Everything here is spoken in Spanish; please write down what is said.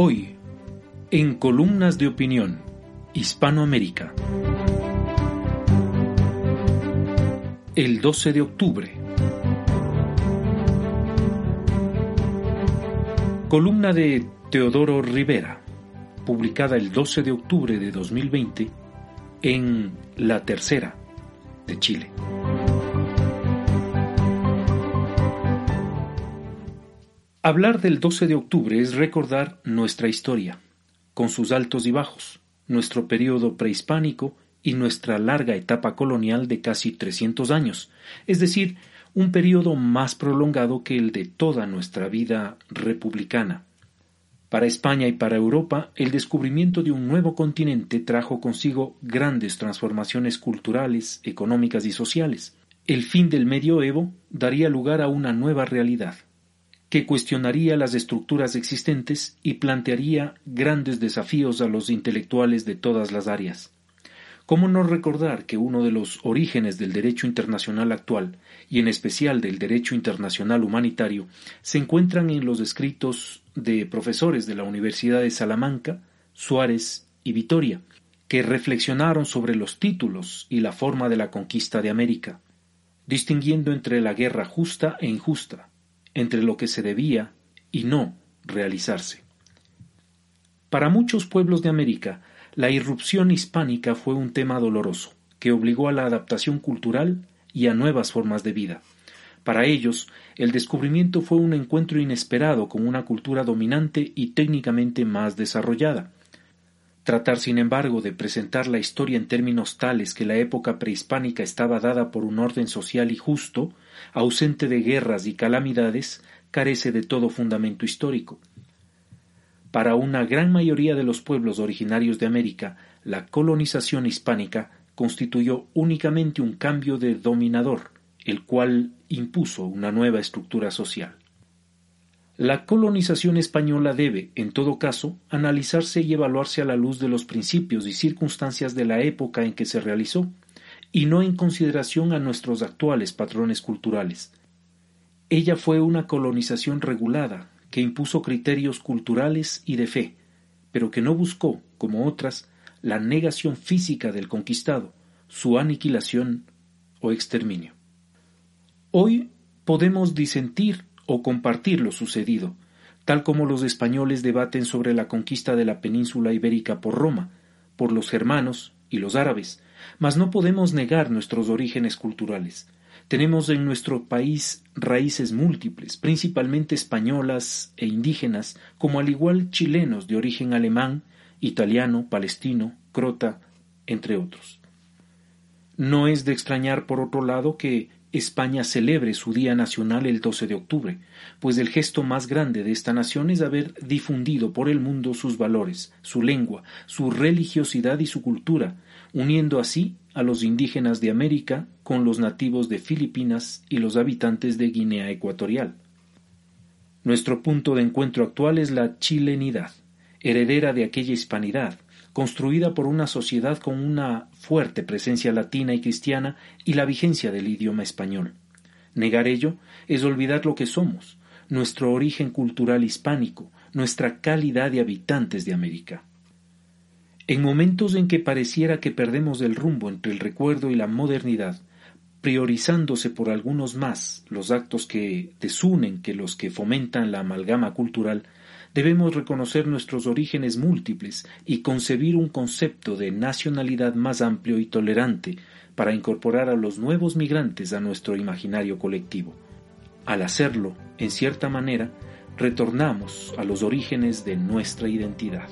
Hoy, en Columnas de Opinión, Hispanoamérica. El 12 de octubre. Columna de Teodoro Rivera, publicada el 12 de octubre de 2020 en La Tercera de Chile. Hablar del 12 de octubre es recordar nuestra historia, con sus altos y bajos, nuestro periodo prehispánico y nuestra larga etapa colonial de casi 300 años, es decir, un periodo más prolongado que el de toda nuestra vida republicana. Para España y para Europa, el descubrimiento de un nuevo continente trajo consigo grandes transformaciones culturales, económicas y sociales. El fin del medioevo daría lugar a una nueva realidad, que cuestionaría las estructuras existentes y plantearía grandes desafíos a los intelectuales de todas las áreas. ¿Cómo no recordar que uno de los orígenes del derecho internacional actual, y en especial del derecho internacional humanitario, se encuentran en los escritos de profesores de la Universidad de Salamanca, Suárez y Vitoria, que reflexionaron sobre los títulos y la forma de la conquista de América, distinguiendo entre la guerra justa e injusta, entre lo que se debía y no realizarse. Para muchos pueblos de América, la irrupción hispánica fue un tema doloroso, que obligó a la adaptación cultural y a nuevas formas de vida. Para ellos, el descubrimiento fue un encuentro inesperado con una cultura dominante y técnicamente más desarrollada. Tratar, sin embargo, de presentar la historia en términos tales que la época prehispánica estaba dada por un orden social y justo, ausente de guerras y calamidades, carece de todo fundamento histórico. Para una gran mayoría de los pueblos originarios de América, la colonización hispánica constituyó únicamente un cambio de dominador, el cual impuso una nueva estructura social. La colonización española debe, en todo caso, analizarse y evaluarse a la luz de los principios y circunstancias de la época en que se realizó, y no en consideración a nuestros actuales patrones culturales. Ella fue una colonización regulada, que impuso criterios culturales y de fe, pero que no buscó, como otras, la negación física del conquistado, su aniquilación o exterminio. Hoy podemos disentir o compartir lo sucedido, tal como los españoles debaten sobre la conquista de la península ibérica por Roma, por los germanos y los árabes, mas no podemos negar nuestros orígenes culturales, tenemos en nuestro país raíces múltiples, principalmente españolas e indígenas, como al igual chilenos de origen alemán, italiano, palestino, crota, entre otros. No es de extrañar, por otro lado, que España celebre su Día Nacional el 12 de octubre, pues el gesto más grande de esta nación es haber difundido por el mundo sus valores, su lengua, su religiosidad y su cultura, uniendo así a los indígenas de América con los nativos de Filipinas y los habitantes de Guinea Ecuatorial. Nuestro punto de encuentro actual es la chilenidad, heredera de aquella hispanidad, construida por una sociedad con una fuerte presencia latina y cristiana y la vigencia del idioma español. Negar ello es olvidar lo que somos, nuestro origen cultural hispánico, nuestra calidad de habitantes de América. En momentos en que pareciera que perdemos el rumbo entre el recuerdo y la modernidad, priorizándose por algunos más los actos que desunen que los que fomentan la amalgama cultural, debemos reconocer nuestros orígenes múltiples y concebir un concepto de nacionalidad más amplio y tolerante para incorporar a los nuevos migrantes a nuestro imaginario colectivo. Al hacerlo, en cierta manera, retornamos a los orígenes de nuestra identidad.